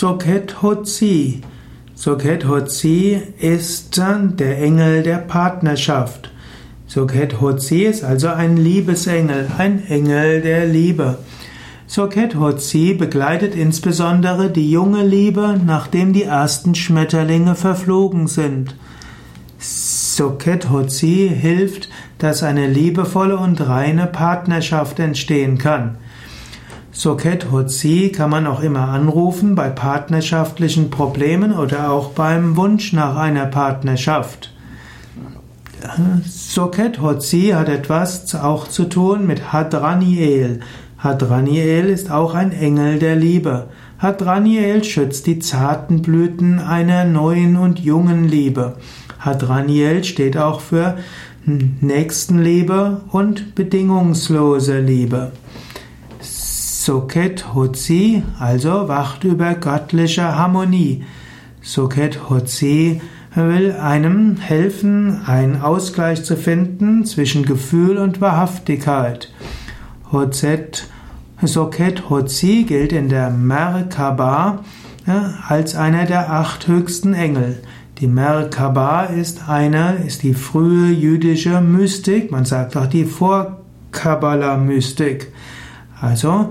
Soket Hotzi. Soket Hotzi ist der Engel der Partnerschaft. Soket Hotzi ist also ein Liebesengel, ein Engel der Liebe. Soket Hotzi begleitet insbesondere die junge Liebe, nachdem die ersten Schmetterlinge verflogen sind. Soket Hotzi hilft, dass eine liebevolle und reine Partnerschaft entstehen kann. Soket Hotzi kann man auch immer anrufen bei partnerschaftlichen Problemen oder auch beim Wunsch nach einer Partnerschaft. Soket Hotzi hat etwas auch zu tun mit Hadraniel. Hadraniel ist auch ein Engel der Liebe. Hadraniel schützt die zarten Blüten einer neuen und jungen Liebe. Hadraniel steht auch für Nächstenliebe und bedingungslose Liebe. Soket Hotzi, also wacht über göttliche Harmonie. Soket Hotzi will einem helfen, einen Ausgleich zu finden zwischen Gefühl und Wahrhaftigkeit. Hozet, Soket Hotzi gilt in der Merkaba ja, als einer der acht höchsten Engel. Die Merkaba ist eine, ist die frühe jüdische Mystik, man sagt auch die Vorkabbala-Mystik. Also,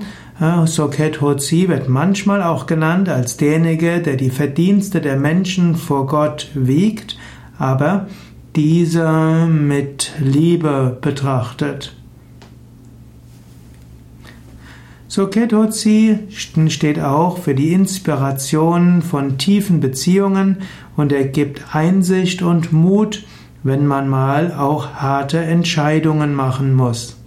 Soket Hotzi wird manchmal auch genannt als derjenige, der die Verdienste der Menschen vor Gott wiegt, aber diese mit Liebe betrachtet. Soket Hotzi steht auch für die Inspiration von tiefen Beziehungen und er gibt Einsicht und Mut, wenn man mal auch harte Entscheidungen machen muss.